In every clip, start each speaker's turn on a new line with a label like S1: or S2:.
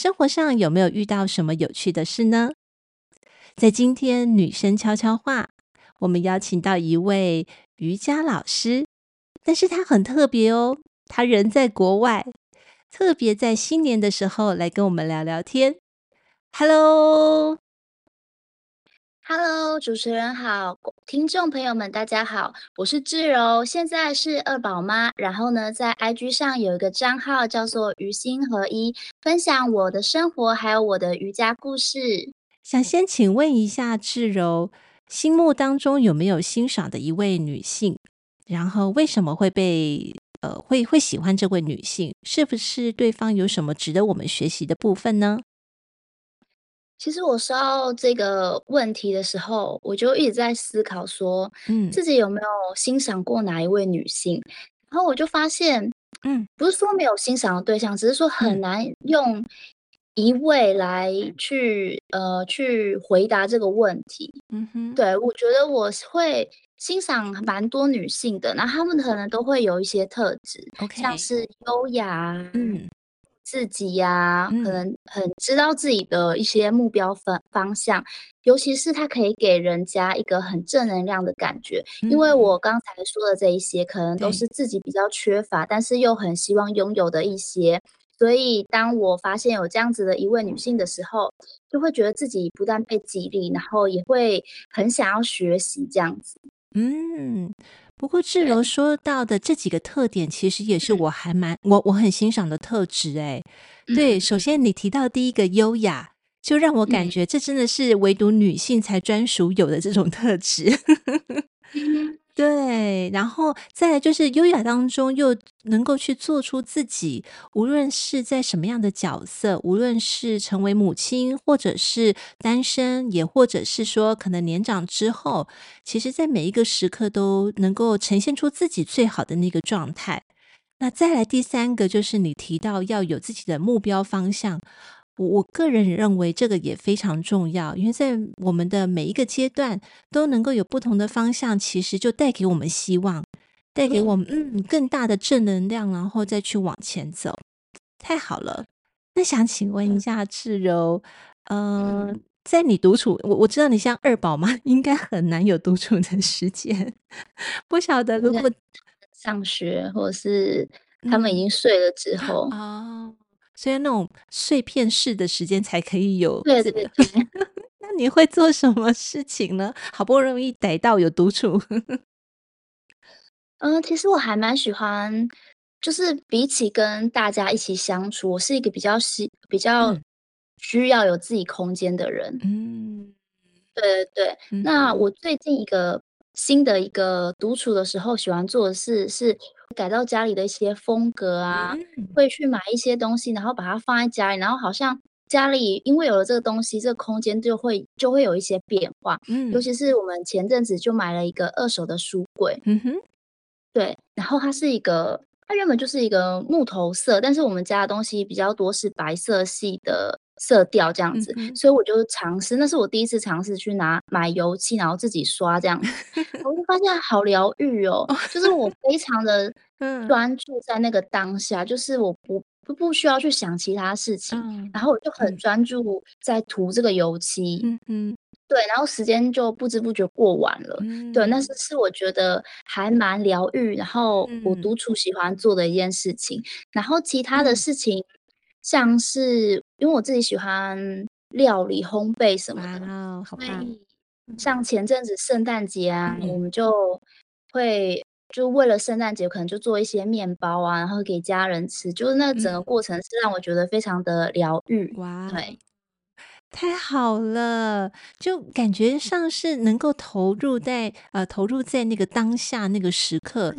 S1: 生活上有没有遇到什么有趣的事呢？在今天女生悄悄话，我们邀请到一位瑜伽老师，但是她很特别哦，她人在国外，特别在新年的时候来跟我们聊聊天。Hello。
S2: Hello，主持人好，听众朋友们大家好，我是志柔，现在是二宝妈，然后呢，在 IG 上有一个账号叫做于心合一，分享我的生活还有我的瑜伽故事。
S1: 想先请问一下志柔，心目当中有没有欣赏的一位女性？然后为什么会被呃会会喜欢这位女性？是不是对方有什么值得我们学习的部分呢？
S2: 其实我收到这个问题的时候，我就一直在思考说，嗯，自己有没有欣赏过哪一位女性？然后我就发现，嗯，不是说没有欣赏的对象，只是说很难用一位来去呃去回答这个问题。嗯哼，对，我觉得我会欣赏蛮多女性的，那她们可能都会有一些特质.像是优雅，嗯。自己呀、啊，可能很知道自己的一些目标方方向，嗯、尤其是他可以给人家一个很正能量的感觉。嗯、因为我刚才说的这一些，可能都是自己比较缺乏，但是又很希望拥有的一些。所以，当我发现有这样子的一位女性的时候，就会觉得自己不但被激励，然后也会很想要学习这样子。
S1: 嗯。不过志柔说到的这几个特点，其实也是我还蛮我我很欣赏的特质。哎，对，首先你提到第一个优雅，就让我感觉这真的是唯独女性才专属有的这种特质。对，然后再来就是优雅当中又能够去做出自己，无论是在什么样的角色，无论是成为母亲，或者是单身，也或者是说可能年长之后，其实在每一个时刻都能够呈现出自己最好的那个状态。那再来第三个就是你提到要有自己的目标方向。我我个人认为这个也非常重要，因为在我们的每一个阶段都能够有不同的方向，其实就带给我们希望，带给我们嗯。更大的正能量，然后再去往前走，太好了。那想请问一下志柔，嗯、呃，在你独处，我我知道你像二宝嘛，应该很难有独处的时间，不晓得如果
S2: 上学或者是他们已经睡了之后哦
S1: 所以那种碎片式的时间才可以有。
S2: 对对对。
S1: 那你会做什么事情呢？好不容易逮到有独处。
S2: 嗯，其实我还蛮喜欢，就是比起跟大家一起相处，我是一个比较喜比较需要有自己空间的人。嗯，对对对。嗯、那我最近一个新的一个独处的时候，喜欢做的事是。改造家里的一些风格啊，嗯、会去买一些东西，然后把它放在家里，然后好像家里因为有了这个东西，这个空间就会就会有一些变化。嗯，尤其是我们前阵子就买了一个二手的书柜。嗯哼，对，然后它是一个，它原本就是一个木头色，但是我们家的东西比较多是白色系的。色调这样子，嗯、所以我就尝试，那是我第一次尝试去拿买油漆，然后自己刷这样子，我就发现好疗愈哦，就是我非常的 专注在那个当下，嗯、就是我不不不需要去想其他事情，嗯、然后我就很专注在涂这个油漆，嗯嗯，对，然后时间就不知不觉过完了，嗯、对，那是是我觉得还蛮疗愈，然后我独处喜欢做的一件事情，嗯、然后其他的事情。嗯像是因为我自己喜欢料理、烘焙什么的，啊，好棒！像前阵子圣诞节啊，嗯、我们就会就为了圣诞节，可能就做一些面包啊，然后给家人吃。就是那整个过程是让我觉得非常的疗愈。哇，对。
S1: 太好了，就感觉上是能够投入在呃投入在那个当下那个时刻，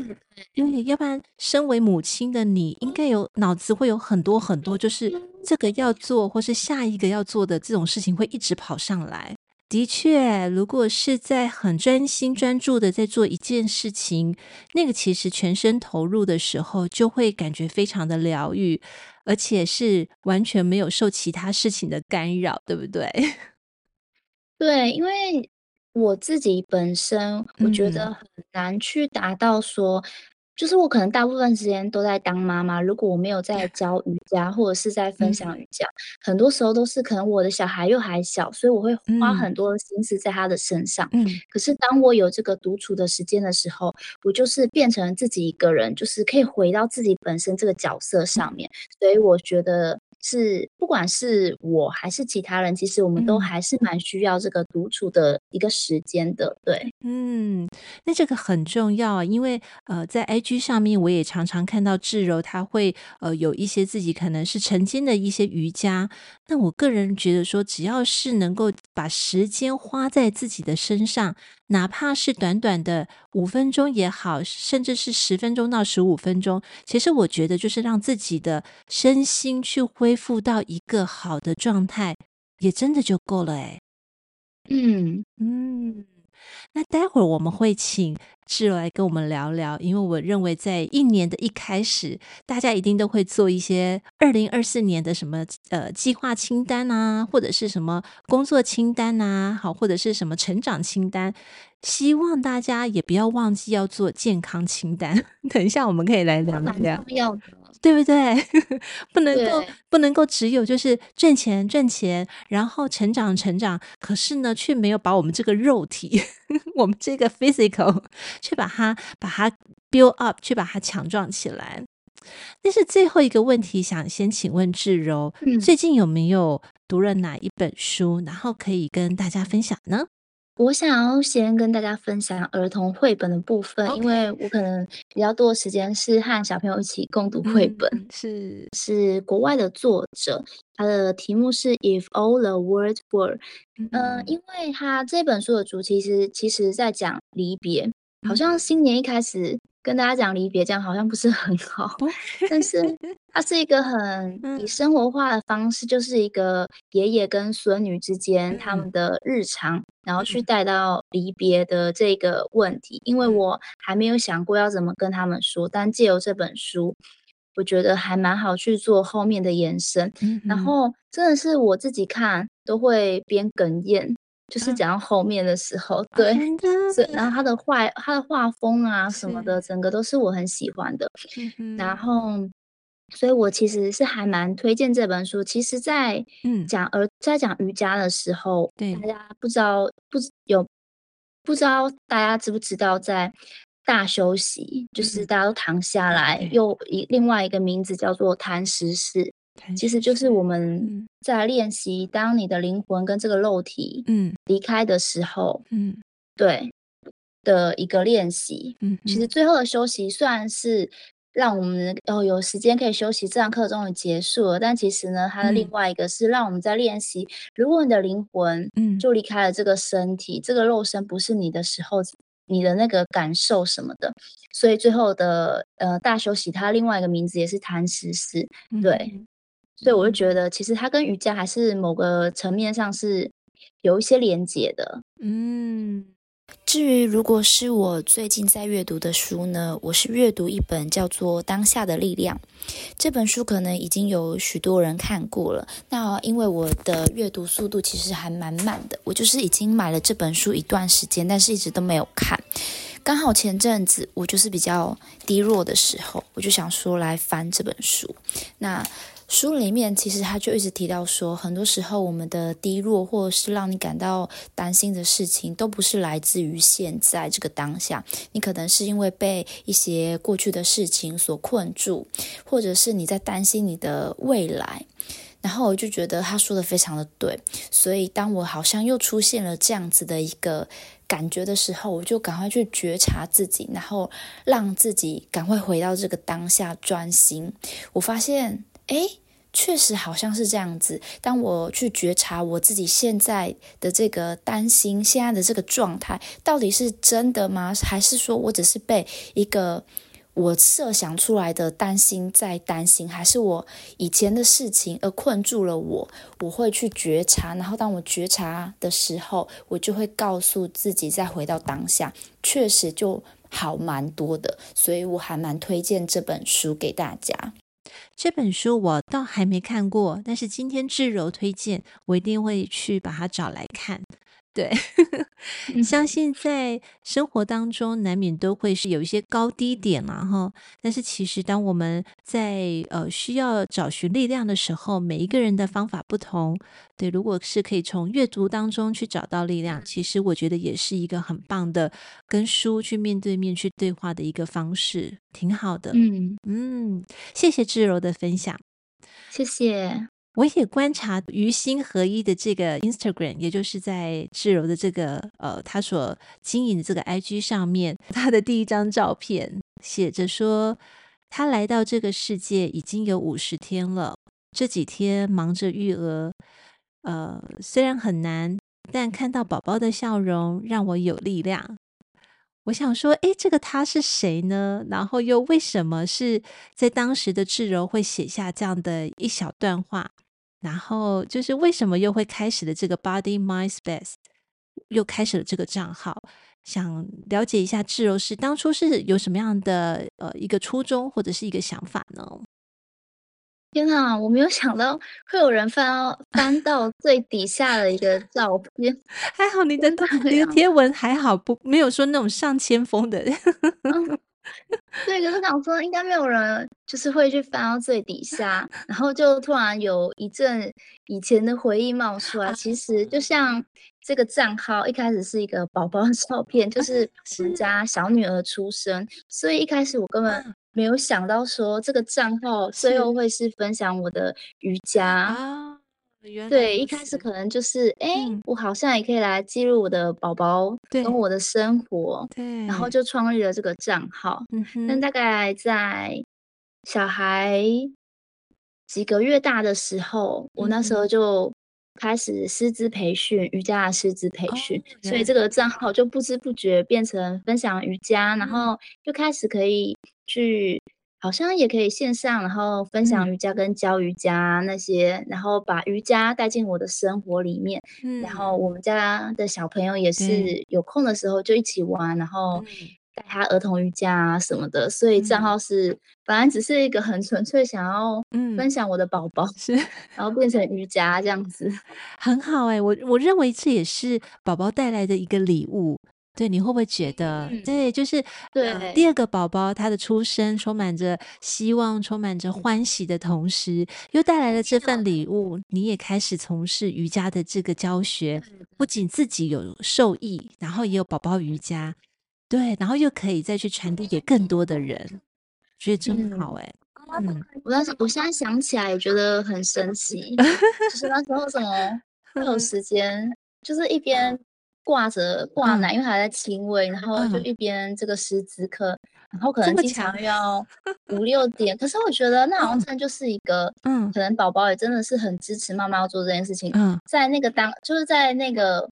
S1: 因为要不然身为母亲的你应该有脑子会有很多很多，就是这个要做或是下一个要做的这种事情会一直跑上来。的确，如果是在很专心专注的在做一件事情，那个其实全身投入的时候，就会感觉非常的疗愈，而且是完全没有受其他事情的干扰，对不对？
S2: 对，因为我自己本身，我觉得很难去达到说。就是我可能大部分时间都在当妈妈，如果我没有在 教瑜伽或者是在分享瑜伽，嗯、很多时候都是可能我的小孩又还小，所以我会花很多的心思在他的身上。嗯，可是当我有这个独处的时间的时候，我就是变成自己一个人，就是可以回到自己本身这个角色上面，所以我觉得。是，不管是我还是其他人，其实我们都还是蛮需要这个独处的一个时间的。对，
S1: 嗯，那这个很重要啊，因为呃，在 IG 上面我也常常看到智柔，他会呃有一些自己可能是曾经的一些瑜伽。那我个人觉得说，只要是能够把时间花在自己的身上，哪怕是短短的五分钟也好，甚至是十分钟到十五分钟，其实我觉得就是让自己的身心去恢复到一个好的状态，也真的就够了诶。
S2: 嗯
S1: 嗯。那待会儿我们会请志柔来跟我们聊聊，因为我认为在一年的一开始，大家一定都会做一些二零二四年的什么呃计划清单啊，或者是什么工作清单啊，好，或者是什么成长清单。希望大家也不要忘记要做健康清单。等一下我们可以来聊聊。
S2: 要的。
S1: 对不对？不能够不能够只有就是赚钱赚钱，然后成长成长，可是呢，却没有把我们这个肉体，我们这个 physical，去把它把它 build up，去把它强壮起来。但是最后一个问题，想先请问志柔，嗯，最近有没有读了哪一本书，然后可以跟大家分享呢？
S2: 我想要先跟大家分享儿童绘本的部分.因为我可能比较多的时间是和小朋友一起共读绘本。
S1: 嗯、是
S2: 是国外的作者，他的题目是 If All the World Were。嗯、呃，因为他这本书的主题是其实在讲离别，好像新年一开始。跟大家讲离别，这样好像不是很好，但是它是一个很以生活化的方式，就是一个爷爷跟孙女之间他们的日常，然后去带到离别的这个问题。因为我还没有想过要怎么跟他们说，但借由这本书，我觉得还蛮好去做后面的延伸。然后真的是我自己看都会边哽咽。就是讲到后面的时候，啊、对，是、啊，然后他的画，他的画风啊什么的，整个都是我很喜欢的。然后，所以我其实是还蛮推荐这本书。其实在，在讲儿在讲瑜伽的时候，对大家不知道不有不知道大家知不知道，在大休息，就是大家都躺下来，嗯、又一另外一个名字叫做谈时式。其实就是。我们在练习，当你的灵魂跟这个肉体嗯。离开的时候，嗯，对的一个练习。嗯，其实最后的休息虽然是让我们哦有时间可以休息，这堂课终于结束了，但其实呢，它的另外一个是让我们在练习，如果你的灵魂嗯。就离开了这个身体，这个肉身不是你的时候，你的那个感受什么的，所以最后的呃大休息，它另外一个名字也是谈时式，对。所以我就觉得，其实它跟瑜伽还是某个层面上是有一些连接的。
S3: 嗯，至于如果是我最近在阅读的书呢，我是阅读一本叫做《当下的力量》这本书，可能已经有许多人看过了。那因为我的阅读速度其实还蛮慢的，我就是已经买了这本书一段时间，但是一直都没有看。刚好前阵子我就是比较低落的时候，我就想说来翻这本书。那书里面其实他就一直提到说，很多时候我们的低落或者是让你感到担心的事情，都不是来自于现在这个当下，你可能是因为被一些过去的事情所困住，或者是你在担心你的未来。然后我就觉得他说的非常的对，所以当我好像又出现了这样子的一个感觉的时候，我就赶快去觉察自己，然后让自己赶快回到这个当下专心。我发现。诶，确实好像是这样子。当我去觉察我自己现在的这个担心，现在的这个状态，到底是真的吗？还是说我只是被一个我设想出来的担心在担心？还是我以前的事情而困住了我？我会去觉察，然后当我觉察的时候，我就会告诉自己再回到当下，确实就好蛮多的。所以我还蛮推荐这本书给大家。
S1: 这本书我倒还没看过，但是今天智柔推荐，我一定会去把它找来看。对，相信在生活当中难免都会是有一些高低点嘛，哈。但是其实当我们在呃需要找寻力量的时候，每一个人的方法不同。对，如果是可以从阅读当中去找到力量，其实我觉得也是一个很棒的跟书去面对面去对话的一个方式，挺好的。
S2: 嗯
S1: 嗯，谢谢志柔的分享，
S2: 谢谢。
S1: 我也观察于心合一的这个 Instagram，也就是在志柔的这个呃，他所经营的这个 IG 上面，他的第一张照片写着说，他来到这个世界已经有五十天了，这几天忙着育儿，呃，虽然很难，但看到宝宝的笑容让我有力量。我想说，诶，这个他是谁呢？然后又为什么是在当时的智柔会写下这样的一小段话？然后就是为什么又会开始了这个 Body Mind Space，又开始了这个账号？想了解一下智柔是当初是有什么样的呃一个初衷或者是一个想法呢？
S2: 天哪，我没有想到会有人翻到翻到最底下的一个照片。
S1: 还好你的你的贴文还好不没有说那种上千封的。
S2: 嗯 对，可是想说应该没有人就是会去翻到最底下，然后就突然有一阵以前的回忆冒出来。其实就像这个账号一开始是一个宝宝的照片，就是我们家小女儿出生，所以一开始我根本没有想到说这个账号最后会是分享我的瑜伽啊。对，一开始可能就是，哎、嗯，我好像也可以来记录我的宝宝跟我的生活，对，然后就创立了这个账号。嗯，但大概在小孩几个月大的时候，嗯、我那时候就开始师资培训，瑜伽的师资培训，哦，所以这个账号就不知不觉变成分享瑜伽，嗯，然后就开始可以去。好像也可以线上，然后分享瑜伽跟教瑜伽那些，嗯、然后把瑜伽带进我的生活里面。嗯，然后我们家的小朋友也是有空的时候就一起玩，然后带他儿童瑜伽啊什么的。嗯、所以账号是本来只是一个很纯粹想要分享我的宝宝，是、嗯，然后变成瑜伽这样子，
S1: 很好哎、欸，我我认为这也是宝宝带来的一个礼物。对，你会不会觉得，嗯、对，就是对、呃、第二个宝宝他的出生充满着希望，充满着欢喜的同时，又带来了这份礼物。你也开始从事瑜伽的这个教学，不仅自己有受益，然后也有宝宝瑜伽，对，然后又可以再去传递给更多的人，觉得真好哎。
S2: 嗯，我当时我现在想起来也觉得很神奇，就是那时候怎么会有时间，就是一边。挂着挂奶，因为还在亲喂，然后就一边这个师资课，然后可能经常要 五六点。可是我觉得那好像真的就是一个，嗯，可能宝宝也真的是很支持妈妈要做这件事情。嗯，在那个当就是在那个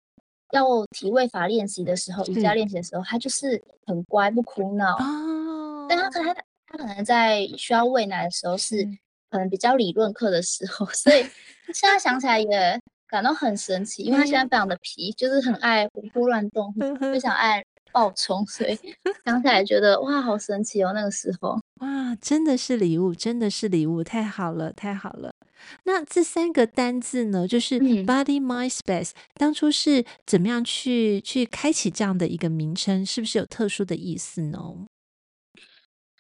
S2: 要体位法练习的时候，瑜伽练习的时候，他就是很乖不哭闹。哦，但他可能他他可能在需要喂奶的时候是可能比较理论课的时候，所以 现在想起来也。感到很神奇，因为他现在非常的皮，嗯、就是很爱活泼乱动，非常爱暴冲，所以想起来觉得哇，好神奇哦！那个时候，
S1: 哇，真的是礼物，真的是礼物，太好了，太好了。那这三个单字呢，就是 Body Mind Space，嗯、当初是怎么样去去开启这样的一个名称？是不是有特殊的意思呢？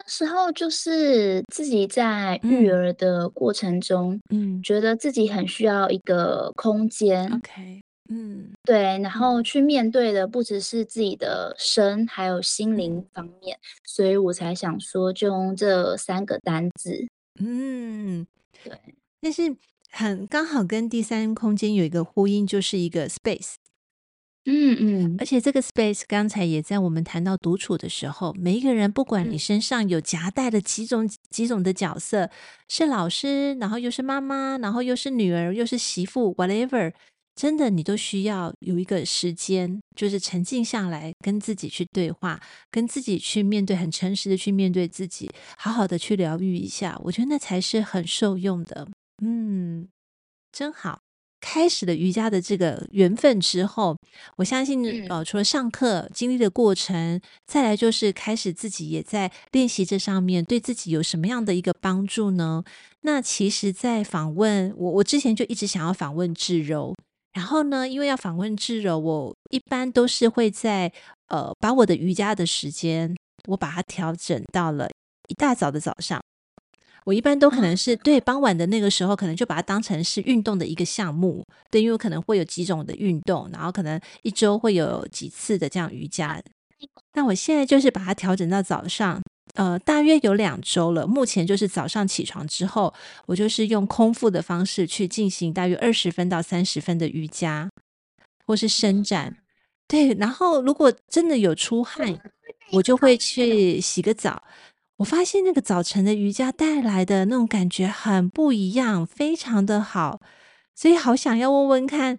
S2: 时候就是自己在育儿的过程中，嗯，觉得自己很需要一个空间
S1: ，OK，嗯，
S2: 对，然后去面对的不只是自己的身，还有心灵方面，所以我才想说，就用这三个单字，
S1: 嗯，对，但是很刚好跟第三空间有一个呼应，就是一个 space。
S2: 嗯嗯，
S1: 而且这个 space 刚才也在我们谈到独处的时候，每一个人不管你身上有夹带的几种几种的角色，是老师，然后又是妈妈，然后又是女儿，又是媳妇，whatever，真的你都需要有一个时间，就是沉静下来，跟自己去对话，跟自己去面对，很诚实的去面对自己，好好的去疗愈一下，我觉得那才是很受用的。嗯，真好。开始了瑜伽的这个缘分之后，我相信，呃，除了上课经历的过程，再来就是开始自己也在练习这上面，对自己有什么样的一个帮助呢？那其实，在访问我，我之前就一直想要访问智柔，然后呢，因为要访问智柔，我一般都是会在呃，把我的瑜伽的时间，我把它调整到了一大早的早上。我一般都可能是对傍晚的那个时候，可能就把它当成是运动的一个项目，对，因为可能会有几种的运动，然后可能一周会有几次的这样瑜伽。那我现在就是把它调整到早上，呃，大约有两周了。目前就是早上起床之后，我就是用空腹的方式去进行大约二十分到三十分的瑜伽，或是伸展。对，然后如果真的有出汗，我就会去洗个澡。我发现那个早晨的瑜伽带来的那种感觉很不一样，非常的好，所以好想要问问看，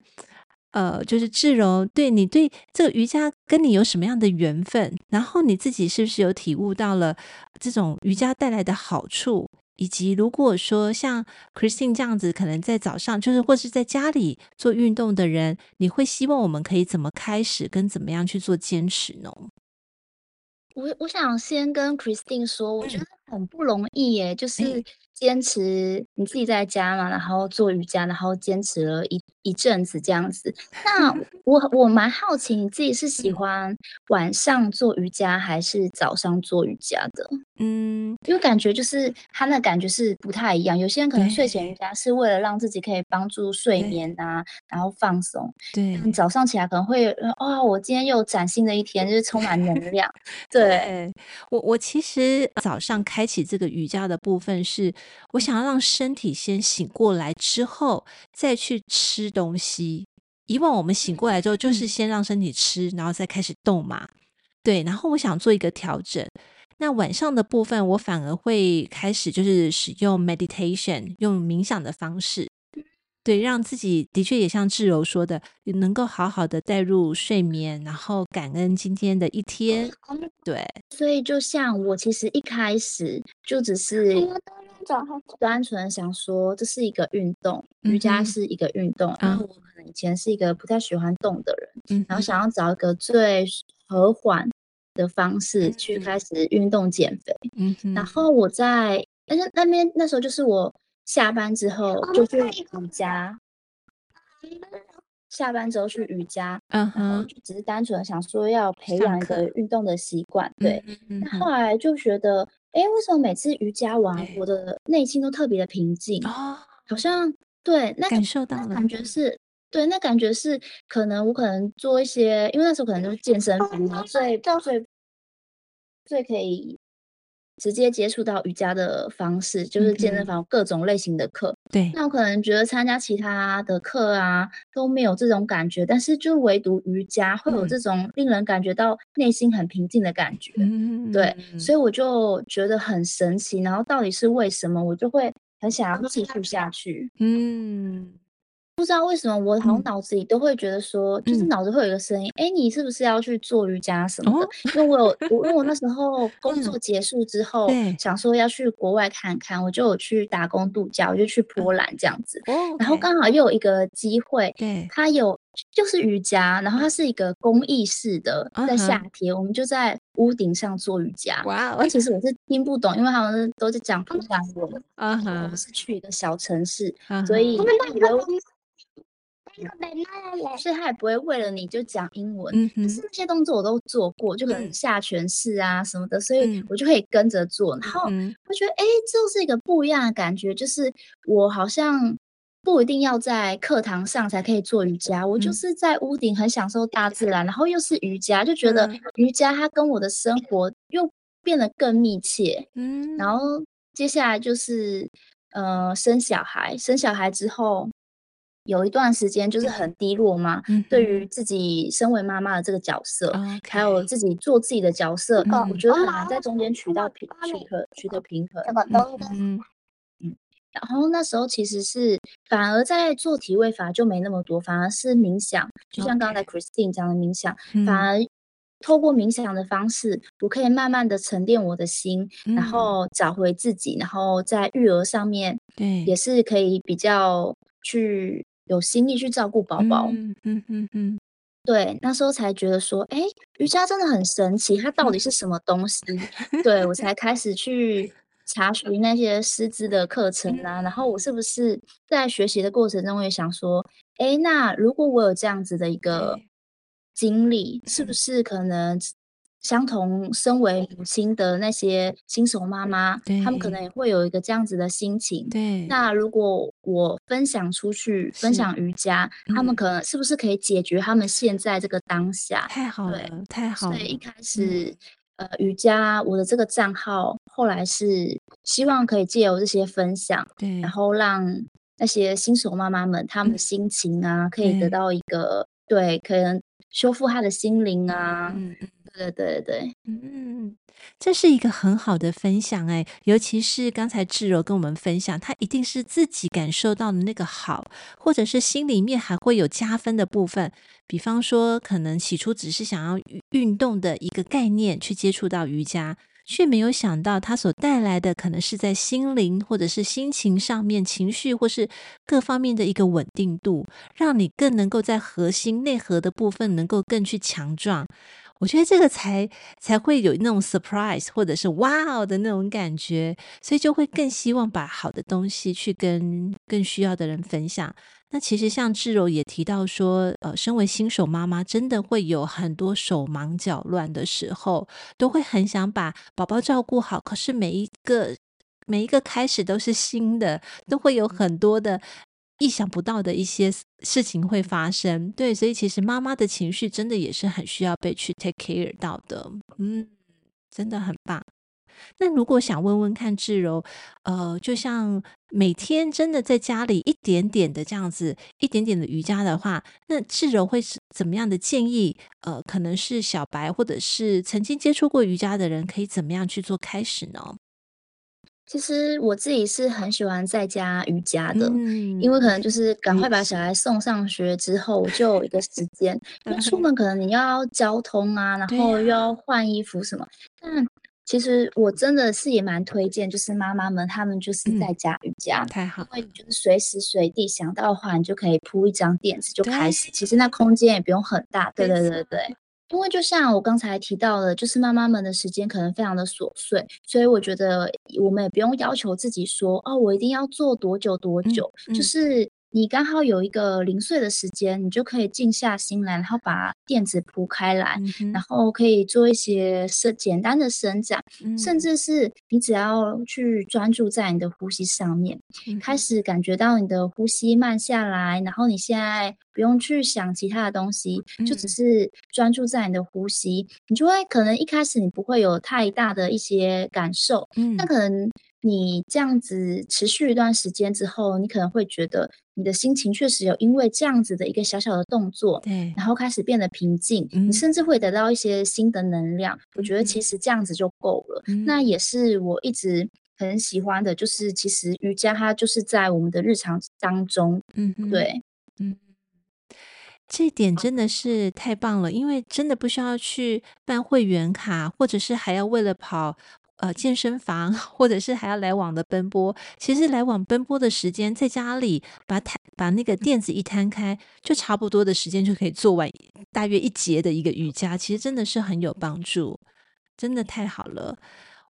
S1: 呃，就是智柔，对你对这个瑜伽跟你有什么样的缘分？然后你自己是不是有体悟到了这种瑜伽带来的好处？以及如果说像 Christine 这样子，可能在早上就是或是在家里做运动的人，你会希望我们可以怎么开始，跟怎么样去做坚持呢？
S2: 我我想先跟 Christine 说，我觉得很不容易耶，就是坚持你自己在家嘛，然后做瑜伽，然后坚持了一一阵子这样子。那 我我蛮好奇，你自己是喜欢晚上做瑜伽还是早上做瑜伽的？嗯，因为感觉就是他那感觉是不太一样。有些人可能睡前瑜伽是为了让自己可以帮助睡眠啊，然后放松。对，你早上起来可能会啊、哦，我今天又崭新的一天，就是充满能量。对，
S1: 我，我其实早上开启这个瑜伽的部分是，我想要让身体先醒过来之后再去吃东西。以往我们醒过来之后就是先让身体吃，然后再开始动嘛。对，然后我想做一个调整。那晚上的部分，我反而会开始就是使用 meditation，用冥想的方式。对，让自己的确也像志柔说的，能够好好的带入睡眠，然后感恩今天的一天。对，
S2: 所以就像我其实一开始就只是单纯想说这是一个运动，瑜伽是一个运动，然后我可能以前是一个不太喜欢动的人，然后想要找一个最和缓的方式去开始运动减肥。嗯，然后我在，但是那边那时候就是我。下班之后就去瑜伽，下班之后去瑜伽，嗯哼，就只是单纯想说要培养一个运动的习惯，对。那后来就觉得，哎，为什么每次瑜伽完，我的内心都特别的平静？哦，好像对，那感受到了，感觉是对，那感觉是可能我可能做一些，因为那时候可能就是健身房，所以最最可以。直接接触到瑜伽的方式，就是健身房各种类型的课。对，那我可能觉得参加其他的课啊都没有这种感觉，但是就唯独瑜伽会有这种令人感觉到内心很平静的感觉。嗯，对，所以我就觉得很神奇。然后到底是为什么，我就会很想要继续下去。嗯。不知道为什么，我好像脑子里都会觉得说，嗯、就是脑子会有一个声音，哎、嗯，你是不是要去做瑜伽什么的？哦、因为我有，我因为我那时候 工作结束之后，嗯、想说要去国外看看，我就有去打工度假，我就去波兰这样子。嗯、然后刚好又有一个机会，对，它有就是瑜伽，然后它是一个公益式的，在夏天，我们就在屋顶上做瑜伽。哇，而其实我是听不懂，因为他们都在讲波兰文。嗯哼，我们是去一个小城市，嗯、所以。所以他也不会为了你就讲英文，嗯、可是那些动作我都做过，就可能下犬式啊什么的，嗯、所以我就可以跟着做。然后我觉得，哎、欸，这是一个不一样的感觉，就是我好像不一定要在课堂上才可以做瑜伽，嗯、我就是在屋顶很享受大自然，然后又是瑜伽，就觉得瑜伽它跟我的生活又变得更密切。嗯，然后接下来就是呃生小孩，生小孩之后。有一段时间就是很低落嘛，嗯、对于自己身为妈妈的这个角色，嗯、还有自己做自己的角色，嗯、我觉得很难在中间取到平取得取得平衡。嗯嗯，然后那时候其实是反而在做体位法就没那么多，反而是冥想，就像刚才 Christine 讲的冥想，嗯、反而。透过冥想的方式，我可以慢慢的沉淀我的心，嗯、然后找回自己，然后在育儿上面，对，也是可以比较去有心力去照顾宝宝。嗯嗯嗯嗯，对，那时候才觉得说，哎，瑜伽真的很神奇，它到底是什么东西？嗯、对，我才开始去查询那些师资的课程啊，嗯、然后我是不是在学习的过程中也想说，哎，那如果我有这样子的一个。经历是不是可能相同？身为母亲的那些新手妈妈，对他们可能也会有一个这样子的心情。对，那如果我分享出去，分享瑜伽，嗯、他们可能是不是可以解决他们现在这个当下？
S1: 太好了，太好了。
S2: 所以一开始，嗯、呃，瑜伽我的这个账号，后来是希望可以借由这些分享，对，然后让那些新手妈妈们，他们的心情啊，嗯、可以得到一个对，可能。修复她的心灵啊，嗯，对对对，
S1: 嗯，这是一个很好的分享哎，尤其是刚才志柔跟我们分享，他一定是自己感受到的那个好，或者是心里面还会有加分的部分，比方说可能起初只是想要运动的一个概念去接触到瑜伽。却没有想到，它所带来的可能是在心灵或者是心情上面、情绪或是各方面的一个稳定度，让你更能够在核心内核的部分能够更去强壮。我觉得这个才才会有那种 surprise 或者是哇哦的那种感觉，所以就会更希望把好的东西去跟更需要的人分享。那其实像志柔也提到说，呃，身为新手妈妈，真的会有很多手忙脚乱的时候，都会很想把宝宝照顾好。可是每一个每一个开始都是新的，都会有很多的意想不到的一些事情会发生。对，所以其实妈妈的情绪真的也是很需要被去 take care 到的。嗯，真的很棒。那如果想问问看志柔，呃，就像每天真的在家里一点点的这样子，一点点的瑜伽的话，那志柔会是怎么样的建议？呃，可能是小白或者是曾经接触过瑜伽的人，可以怎么样去做开始呢？
S2: 其实我自己是很喜欢在家瑜伽的，嗯、因为可能就是赶快把小孩送上学之后，就有一个时间。那出门可能你要交通啊，然后又要换衣服什么，但其实我真的是也蛮推荐，就是妈妈们她们就是在家瑜伽，嗯、太好，因为你就是随时随地想到的话，你就可以铺一张垫子就开始。其实那空间也不用很大，对对对对。因为就像我刚才提到的，就是妈妈们的时间可能非常的琐碎，所以我觉得我们也不用要求自己说，哦，我一定要做多久多久，嗯嗯、就是。你刚好有一个零碎的时间，你就可以静下心来，然后把垫子铺开来，嗯、然后可以做一些伸简单的伸展，嗯、甚至是你只要去专注在你的呼吸上面，嗯、开始感觉到你的呼吸慢下来，然后你现在不用去想其他的东西，嗯、就只是专注在你的呼吸，你就会可能一开始你不会有太大的一些感受，嗯，那可能。你这样子持续一段时间之后，你可能会觉得你的心情确实有因为这样子的一个小小的动作，对，然后开始变得平静，嗯、你甚至会得到一些新的能量。嗯、我觉得其实这样子就够了。嗯、那也是我一直很喜欢的，就是其实瑜伽它就是在我们的日常当中，嗯，对，嗯，
S1: 这点真的是太棒了，因为真的不需要去办会员卡，或者是还要为了跑。呃，健身房，或者是还要来往的奔波，其实来往奔波的时间，在家里把摊把那个垫子一摊开，就差不多的时间就可以做完大约一节的一个瑜伽，其实真的是很有帮助，真的太好了。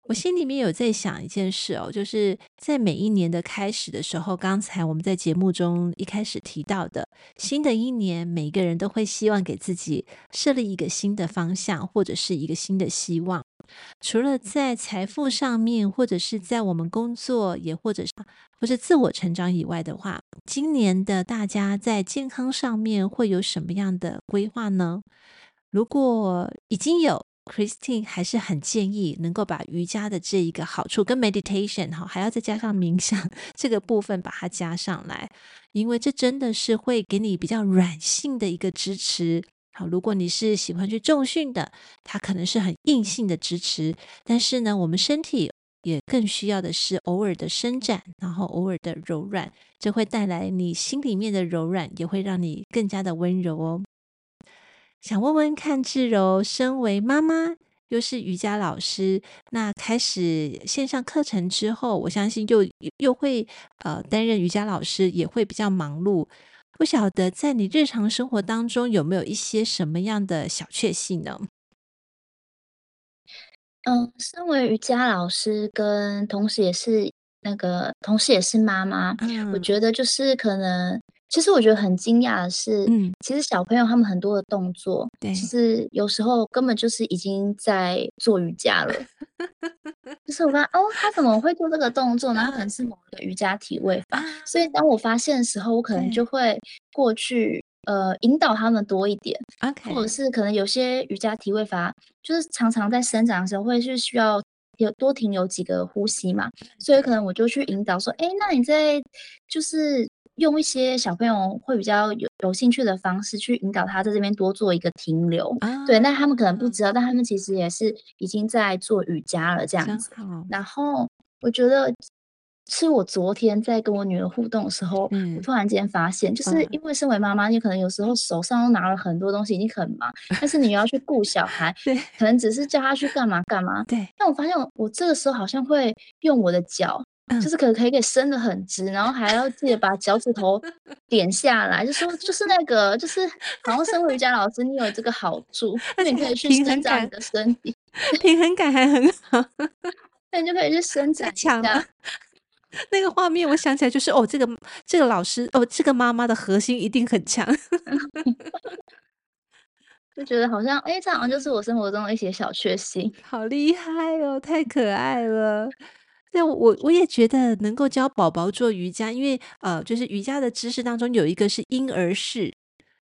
S1: 我心里面有在想一件事哦，就是在每一年的开始的时候，刚才我们在节目中一开始提到的，新的一年，每一个人都会希望给自己设立一个新的方向，或者是一个新的希望。除了在财富上面，或者是在我们工作，也或者是或者自我成长以外的话，今年的大家在健康上面会有什么样的规划呢？如果已经有，Christine 还是很建议能够把瑜伽的这一个好处跟 meditation 哈，还要再加上冥想这个部分把它加上来，因为这真的是会给你比较软性的一个支持。好，如果你是喜欢去重训的，它可能是很硬性的支持，但是呢，我们身体也更需要的是偶尔的伸展，然后偶尔的柔软，这会带来你心里面的柔软，也会让你更加的温柔哦。想问问看，志柔，身为妈妈，又是瑜伽老师，那开始线上课程之后，我相信又又会呃担任瑜伽老师，也会比较忙碌。不晓得在你日常生活当中有没有一些什么样的小确幸呢？
S2: 嗯，身为瑜伽老师，跟同时也是那个同时也是妈妈，嗯，我觉得就是可能。其实我觉得很惊讶的是，嗯，其实小朋友他们很多的动作，对，其实有时候根本就是已经在做瑜伽了。就是我发现，哦，他怎么会做这个动作呢？可能是某一个瑜伽体位法。所以当我发现的时候，我可能就会过去，呃，引导他们多一点。Okay. 或者是可能有些瑜伽体位法，就是常常在伸展的时候，会是需要有多停留几个呼吸嘛。所以可能我就去引导说，哎，那你在就是。用一些小朋友会比较有有兴趣的方式去引导他在这边多做一个停留，啊、对，那他们可能不知道，但他们其实也是已经在做瑜伽了这样子。然后我觉得是我昨天在跟我女儿互动的时候，嗯、我突然间发现，就是因为身为妈妈，你可能有时候手上都拿了很多东西，你很忙，但是你要去顾小孩，对，可能只是叫他去干嘛干嘛，对。但我发现我这个时候好像会用我的脚。就是可可以给伸得很直，然后还要记得把脚趾头点下来，就说就是那个就是好像身为瑜伽老师，你有这个好处，那你可以去伸展你的身体，
S1: 平衡感还很好，
S2: 那你就可以去伸展一下。
S1: 那个画面我想起来就是哦，这个这个老师哦，这个妈妈的核心一定很强
S2: 就觉得好像哎，这好像就是我生活中的一些小确幸，
S1: 好厉害哦，太可爱了。对，我我也觉得能够教宝宝做瑜伽，因为呃，就是瑜伽的姿势当中有一个是婴儿式，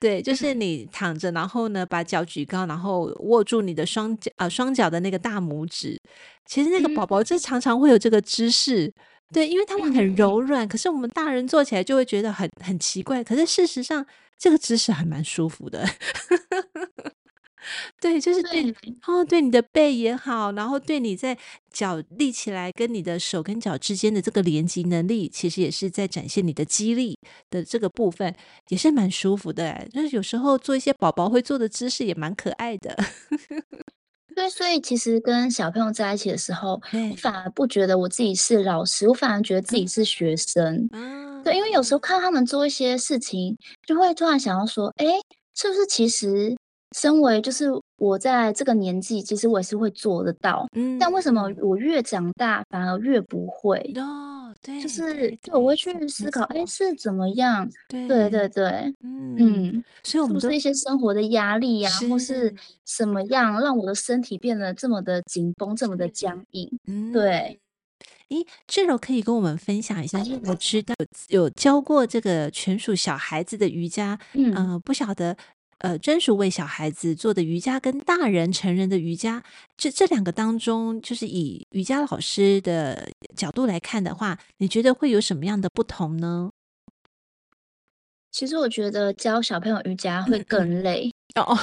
S1: 对，就是你躺着，然后呢把脚举高，然后握住你的双脚啊、呃、双脚的那个大拇指。其实那个宝宝这常常会有这个姿势，对，因为他们很柔软，可是我们大人做起来就会觉得很很奇怪。可是事实上，这个姿势还蛮舒服的。对，就是对，你哦，对你的背也好，然后对你在脚立起来跟你的手跟脚之间的这个连接能力，其实也是在展现你的肌力的这个部分，也是蛮舒服的。就是有时候做一些宝宝会做的姿势，也蛮可爱的。
S2: 对，所以其实跟小朋友在一起的时候，我反而不觉得我自己是老师，我反而觉得自己是学生。嗯，对，因为有时候看他们做一些事情，就会突然想要说，哎，是不是其实。身为就是我在这个年纪，其实我也是会做得到，嗯，但为什么我越长大反而越不会？
S1: 哦，对，
S2: 就是就我会去思考，哎，是怎么样？对对对对，嗯嗯，
S1: 所以我们
S2: 是不是一些生活的压力呀，或是什么样让我的身体变得这么的紧绷，这么的僵硬？嗯，对。
S1: 诶，志柔可以跟我们分享一下，因为我 知道有教过这个全属小孩子的瑜伽，嗯，呃，不晓得。呃，专属为小孩子做的瑜伽跟大人成人的瑜伽，这这两个当中，就是以瑜伽老师的角度来看的话，你觉得会有什么样的不同呢？
S2: 其实我觉得教小朋友瑜伽会更累
S1: 哦，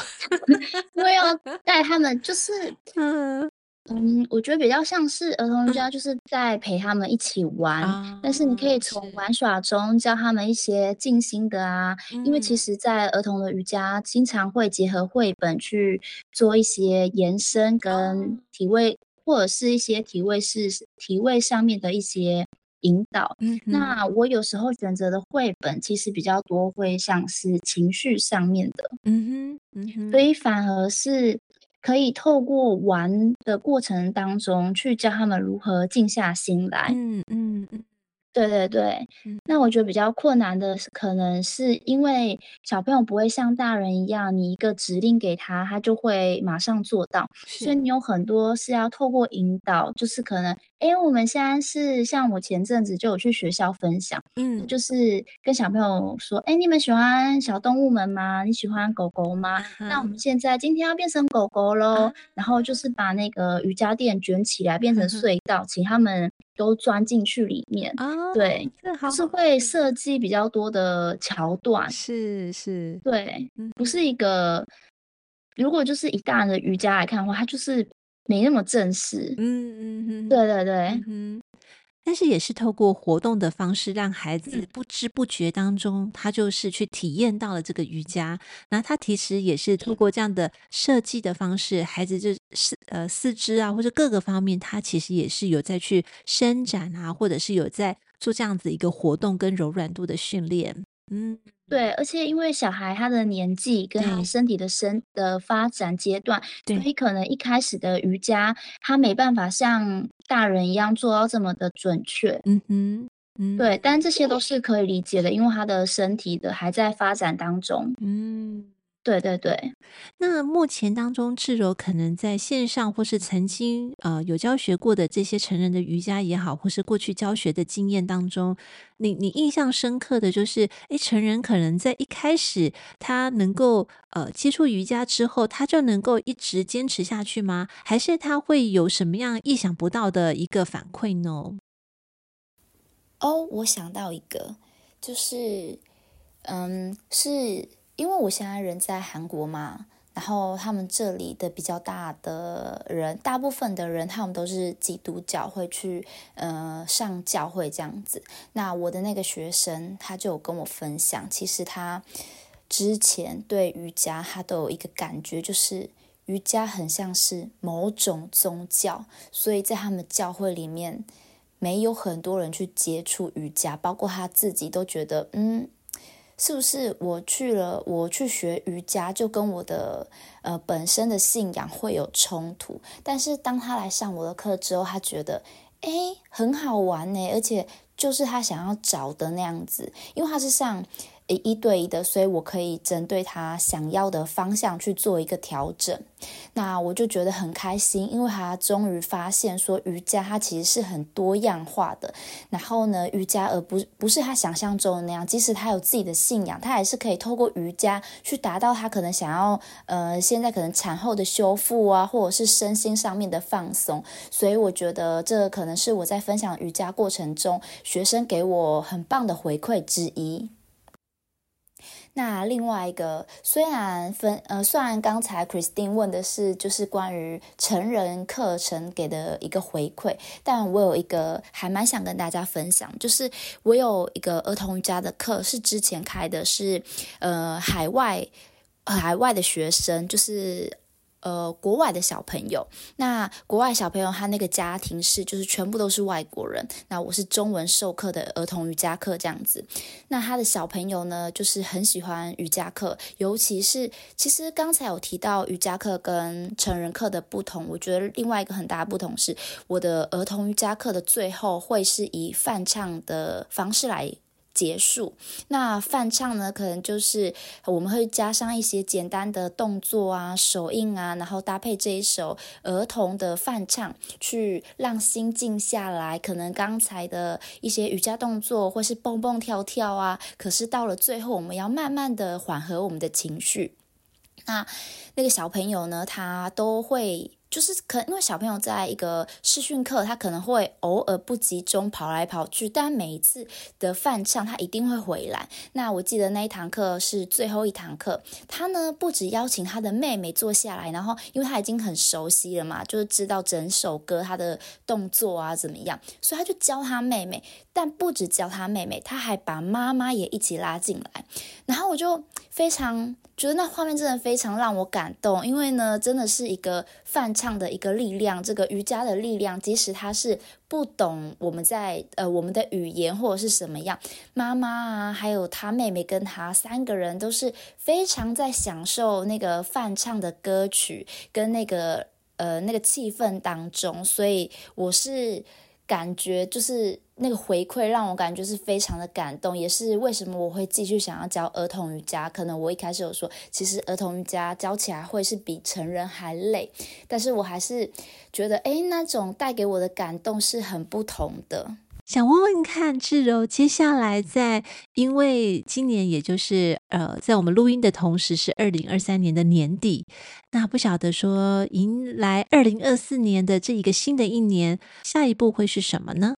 S2: 因为要带他们，就是 嗯。嗯，我觉得比较像是儿童瑜伽，就是在陪他们一起玩。嗯、但是你可以从玩耍中教他们一些静心的啊，嗯、因为其实，在儿童的瑜伽经常会结合绘本去做一些延伸跟体位，嗯、或者是一些体位是体位上面的一些引导。嗯，那我有时候选择的绘本其实比较多，会像是情绪上面的。嗯哼，嗯哼，所以反而是。可以透过玩的过程当中去教他们如何静下心来。嗯嗯嗯，对对对，嗯、那我觉得比较困难的是，可能是因为小朋友不会像大人一样，你一个指令给他，他就会马上做到，所以你有很多是要透过引导，就是可能，哎，我们现在是像我前阵子就有去学校分享，嗯，就是跟小朋友说，哎，你们喜欢小动物们吗？你喜欢狗狗吗？啊、那我们现在今天要变成狗狗喽，啊、然后就是。把那个瑜伽垫卷起来变成隧道，啊、请他们都钻进去里面。啊对，就是会设计比较多的桥段，
S1: 是是，
S2: 对，不是一个。如果就是以大人的瑜伽来看的话，它就是没那么正式。嗯嗯嗯，对对对，嗯。
S1: 但是也是透过活动的方式，让孩子不知不觉当中，他就是去体验到了这个瑜伽。那他其实也是透过这样的设计的方式，孩子就是呃四肢啊，或者各个方面，他其实也是有在去伸展啊，或者是有在做这样子一个活动跟柔软度的训练。嗯。
S2: 对，而且因为小孩他的年纪跟你身体的身的发展阶段，对所以可能一开始的瑜伽他没办法像大人一样做到这么的准确。嗯哼，嗯，对，但这些都是可以理解的，因为他的身体的还在发展当中。嗯。对对对，
S1: 那目前当中，志柔可能在线上或是曾经呃有教学过的这些成人的瑜伽也好，或是过去教学的经验当中，你你印象深刻的就是，诶，成人可能在一开始他能够呃接触瑜伽之后，他就能够一直坚持下去吗？还是他会有什么样意想不到的一个反馈呢？
S3: 哦，我想到一个，就是嗯是。因为我现在人在韩国嘛，然后他们这里的比较大的人，大部分的人他们都是基督教，会去呃上教会这样子。那我的那个学生他就有跟我分享，其实他之前对瑜伽他都有一个感觉，就是瑜伽很像是某种宗教，所以在他们教会里面没有很多人去接触瑜伽，包括他自己都觉得嗯。是不是我去了，我去学瑜伽就跟我的呃本身的信仰会有冲突？但是当他来上我的课之后，他觉得诶很好玩呢，而且就是他想要找的那样子，因为他是上。一对一的，所以我可以针对他想要的方向去做一个调整。那我就觉得很开心，因为他终于发现说瑜伽它其实是很多样化的。然后呢，瑜伽而不不是他想象中的那样，即使他有自己的信仰，他还是可以透过瑜伽去达到他可能想要呃现在可能产后的修复啊，或者是身心上面的放松。所以我觉得这可能是我在分享瑜伽过程中学生给我很棒的回馈之一。那另外一个，虽然分呃，虽然刚才 Christine 问的是就是关于成人课程给的一个回馈，但我有一个还蛮想跟大家分享，就是我有一个儿童瑜伽的课是之前开的是，是呃海外海外的学生，就是。呃，国外的小朋友，那国外小朋友他那个家庭是就是全部都是外国人。那我是中文授课的儿童瑜伽课这样子。那他的小朋友呢，就是很喜欢瑜伽课，尤其是其实刚才有提到瑜伽课跟成人课的不同，我觉得另外一个很大的不同是，我的儿童瑜伽课的最后会是以泛唱的方式来。结束，那泛唱呢，可能就是我们会加上一些简单的动作啊、手印啊，然后搭配这一首儿童的泛唱，去让心静下来。可能刚才的一些瑜伽动作或是蹦蹦跳跳啊，可是到了最后，我们要慢慢的缓和我们的情绪。那那个小朋友呢，他都会。就是可，因为小朋友在一个视讯课，他可能会偶尔不集中跑来跑去，但每一次的饭唱，他一定会回来。那我记得那一堂课是最后一堂课，他呢不止邀请他的妹妹坐下来，然后因为他已经很熟悉了嘛，就是知道整首歌他的动作啊怎么样，所以他就教他妹妹。但不止教他妹妹，他还把妈妈也一起拉进来，然后我就非常觉得那画面真的非常让我感动，因为呢，真的是一个泛唱的一个力量，这个瑜伽的力量，即使他是不懂我们在呃我们的语言或者是什么样，妈妈啊，还有他妹妹跟他三个人都是非常在享受那个泛唱的歌曲跟那个呃那个气氛当中，所以我是。感觉就是那个回馈让我感觉是非常的感动，也是为什么我会继续想要教儿童瑜伽。可能我一开始有说，其实儿童瑜伽教起来会是比成人还累，但是我还是觉得，哎，那种带给我的感动是很不同的。
S1: 想问问看，志柔，接下来在，因为今年也就是呃，在我们录音的同时是二零二三年的年底，那不晓得说迎来二零二四年的这一个新的一年，下一步会是什么呢？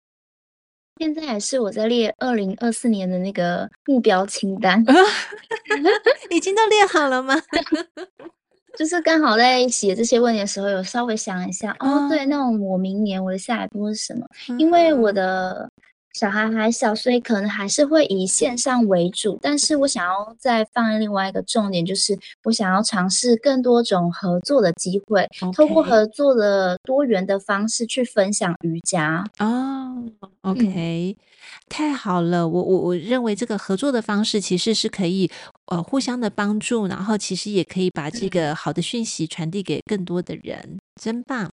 S2: 现在还是我在列二零二四年的那个目标清单，
S1: 已经都列好了吗？
S2: 就是刚好在写这些问题的时候，有稍微想一下，哦，对，那我明年我的下一步是什么？因为我的小孩还小，所以可能还是会以线上为主。但是我想要再放另外一个重点，就是我想要尝试更多种合作的机会.透过合作的多元的方式去分享瑜伽。
S1: 哦，OK。嗯太好了，我我我认为这个合作的方式其实是可以呃互相的帮助，然后其实也可以把这个好的讯息传递给更多的人，真棒。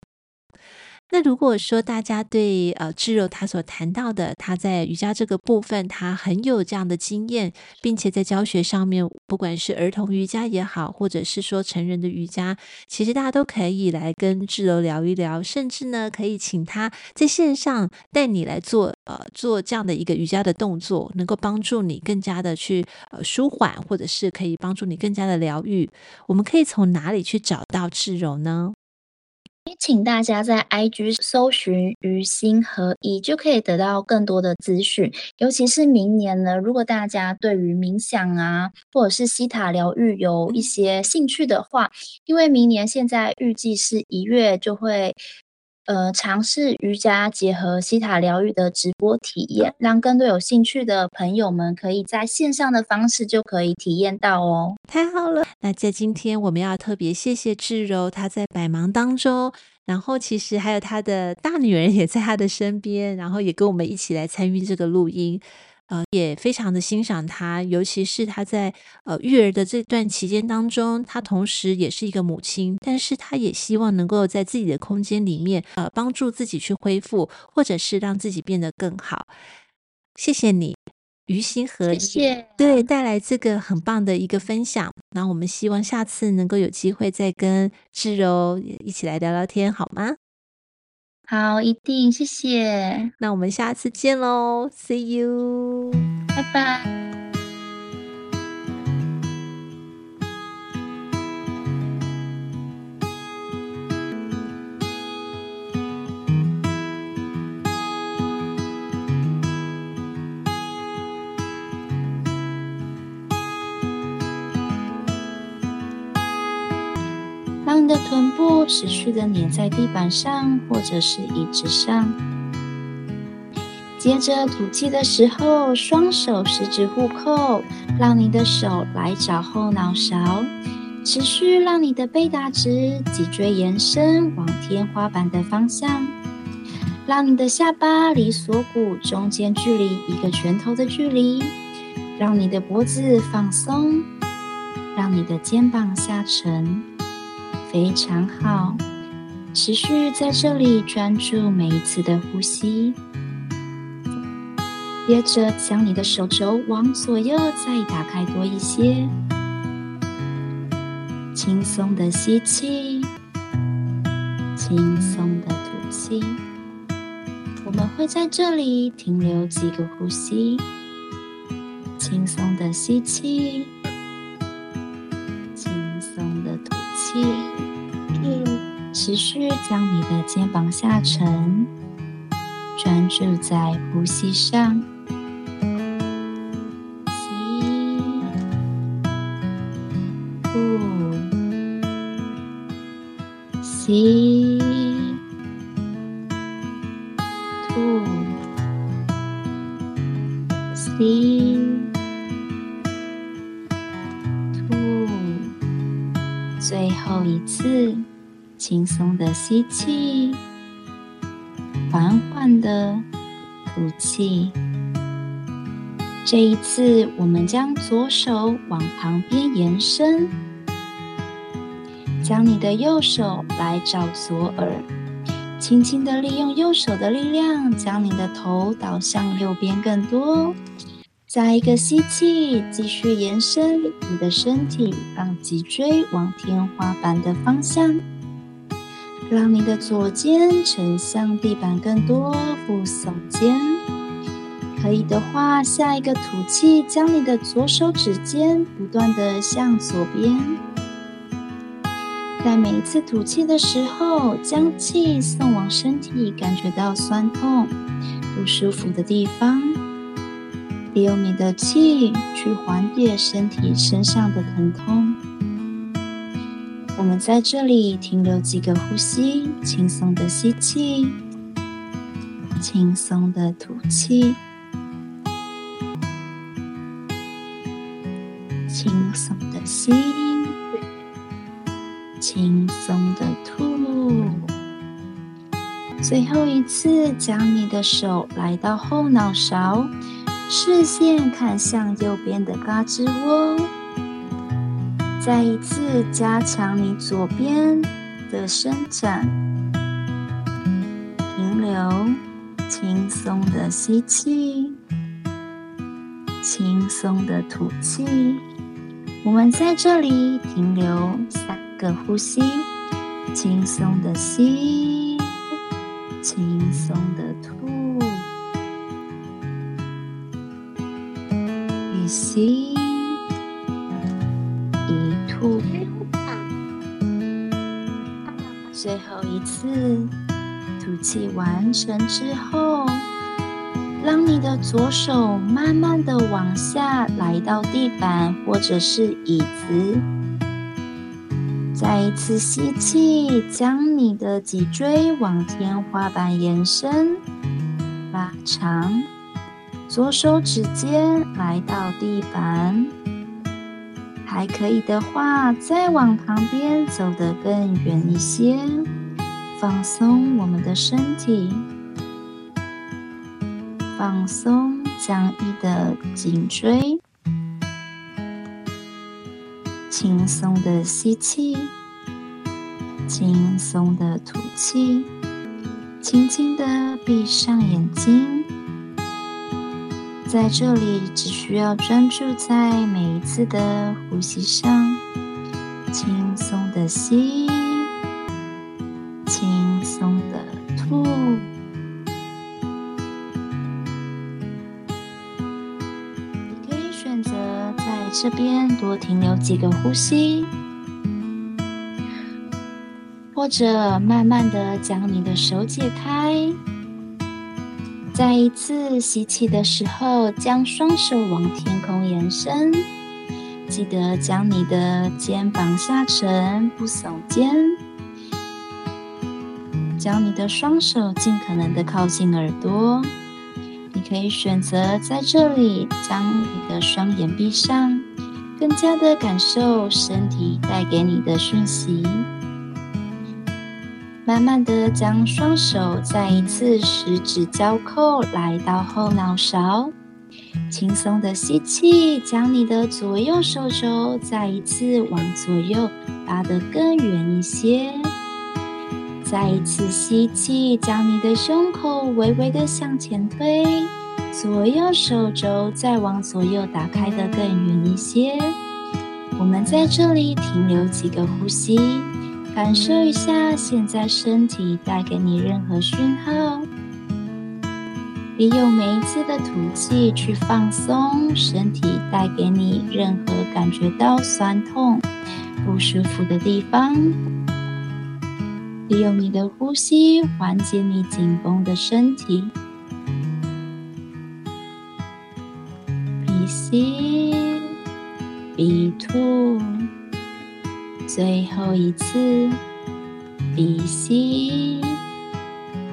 S1: 那如果说大家对呃智柔他所谈到的，他在瑜伽这个部分，他很有这样的经验，并且在教学上面，不管是儿童瑜伽也好，或者是说成人的瑜伽，其实大家都可以来跟智柔聊一聊，甚至呢可以请他在线上带你来做呃做这样的一个瑜伽的动作，能够帮助你更加的去呃舒缓，或者是可以帮助你更加的疗愈。我们可以从哪里去找到智柔呢？
S2: 请大家在 IG 搜寻“于心合一”，就可以得到更多的资讯。尤其是明年呢，如果大家对于冥想啊，或者是西塔疗愈有一些兴趣的话，因为明年现在预计是一月就会呃尝试瑜伽结合西塔疗愈的直播体验，让更多有兴趣的朋友们可以在线上的方式就可以体验到哦。
S1: 太好了！那在今天我们要特别谢谢智柔，她在百忙当中。然后其实还有她的大女儿也在她的身边，然后也跟我们一起来参与这个录音，呃，也非常的欣赏他，尤其是他在呃育儿的这段期间当中，他同时也是一个母亲，但是他也希望能够在自己的空间里面，呃，帮助自己去恢复，或者是让自己变得更好。谢谢你。于心合一，
S2: 谢谢。
S1: 对，带来这个很棒的一个分享。那我们希望下次能够有机会再跟志柔一起来聊聊天，好吗？
S2: 好，一定，谢谢。
S1: 那我们下次见喽，See you，
S2: 拜拜。臀部持续的粘在地板上，或者是椅子上。接着吐气的时候，双手十指互扣，让你的手来找后脑勺，持续让你的背打直，脊椎延伸往天花板的方向，让你的下巴离锁骨中间距离一个拳头的距离，让你的脖子放松，让你的肩膀下沉。非常好，持续在这里专注每一次的呼吸。接着将你的手肘往左右再打开多一些，轻松的吸气，轻松的吐气。我们会在这里停留几个呼吸，轻松的吸气，轻松的吐气。持续将你的肩膀下沉，专注在呼吸上。吸气，缓缓的吐气。这一次，我们将左手往旁边延伸，将你的右手来找左耳，
S3: 轻轻的利用右手的力量，将你的头倒向右边更多。再一个吸气，继续延伸你的身体，让脊椎往天花板的方向，让你的左肩沉向地板更多，不耸肩。可以的话，下一个吐气，将你的左手指尖不断的向左边。在每一次吐气的时候，将气送往身体感觉到酸痛、不舒服的地方，利用你的气去缓解身体身上的疼痛。我们在这里停留几个呼吸，轻松的吸气，轻松的吐气，轻松的吸。轻松的吐，最后一次，将你的手来到后脑勺，视线看向右边的胳肢窝，再一次加强你左边的伸展，停留，轻松的吸气，轻松的吐气，我们在这里停留三。个呼吸，轻松的吸，轻松的吐，吸吐气完成之后，让你的左手慢慢的往下来到地板或者是椅子。再一次吸气，将你的脊椎往天花板延伸、拉长，左手指尖来到地板，还可以的话，再往旁边走得更远一些，放松我们的身体，放松僵硬的颈椎。轻松的吸气，轻松的吐气，轻轻的闭上眼睛。在这里，只需要专注在每一次的呼吸上，轻松的吸，这边多停留几个呼吸，或者慢慢的将你的手解开。再一次吸气的时候，将双手往天空延伸，记得将你的肩膀下沉，不耸肩。将你的双手尽可能的靠近耳朵。你可以选择在这里将你的双眼闭上。更加的感受身体带给你的讯息，慢慢的将双手再一次十指交扣，来到后脑勺，轻松的吸气，将你的左右手肘再一次往左右拉得更远一些，再一次吸气，将你的胸口微微的向前推。左右手肘再往左右打开的更远一些。我们在这里停留几个呼吸，感受一下现在身体带给你任何讯号。利用每一次的吐气去放松身体带给你任何感觉到酸痛、不舒服的地方。利用你的呼吸缓解你紧绷的身体。吸，鼻吐，最后一次，鼻吸，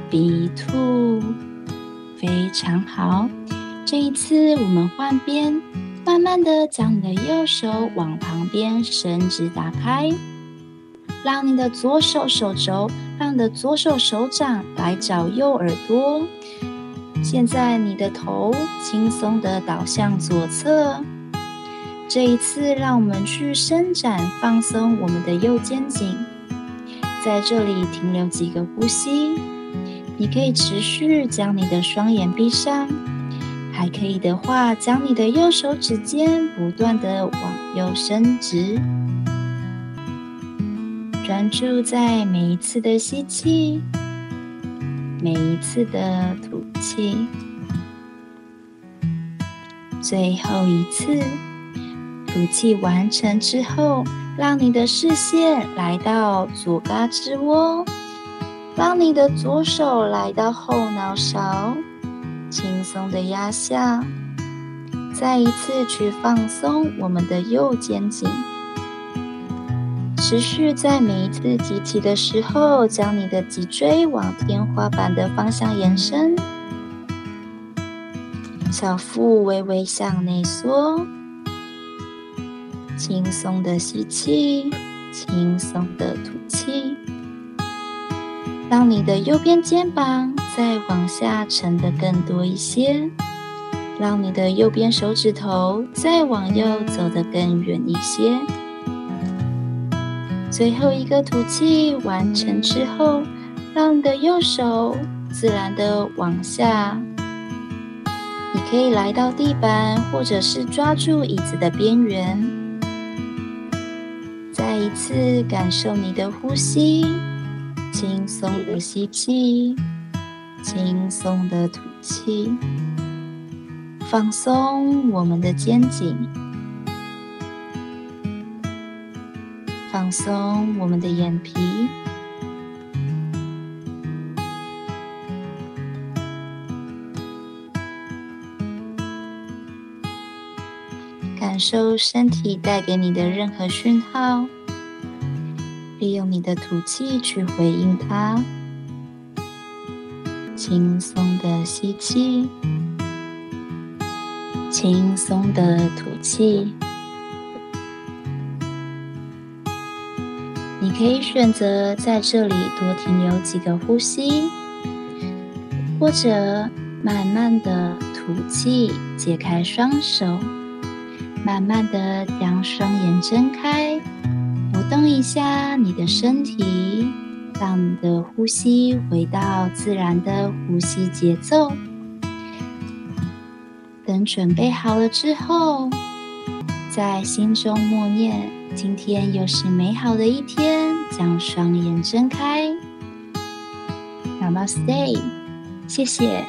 S3: 鼻吐，非常好。这一次我们换边，慢慢的将你的右手往旁边伸直打开，让你的左手手肘，让你的左手手掌来找右耳朵。现在你的头轻松地倒向左侧，这一次让我们去伸展放松我们的右肩颈，在这里停留几个呼吸，你可以持续将你的双眼闭上，还可以的话，将你的右手指尖不断地往右伸直，专注在每一次的吸气，每一次的吐气，最后一次吐气完成之后，让你的视线来到左胳肢窝。让你的左手来到后脑勺，轻松的压下，再一次去放松我们的右肩颈。持续在每一次提起的时候，将你的脊椎往天花板的方向延伸，小腹微微向内缩，轻松的吸气，轻松的吐气。让你的右边肩膀再往下沉的更多一些，让你的右边手指头再往右走的更远一些。最后一个吐气完成之后，让你的右手自然地往下，你可以来到地板，或者是抓住椅子的边缘。再一次感受你的呼吸。轻松的吸气，轻松的吐气，放松我们的肩颈，放松我们的眼皮，感受身体带给你的任何讯号。利用你的吐气去回应它，轻松的吸气，轻松的吐气。可以选择在这里多停留几个呼吸，或者慢慢的吐气，解开双手，慢慢的将双眼睁开。活动一下你的身体，让你的呼吸回到自然的呼吸节奏。等准备好了之后，在心中默念：“今天又是美好的一天。”将双眼睁开。Namaste，谢谢。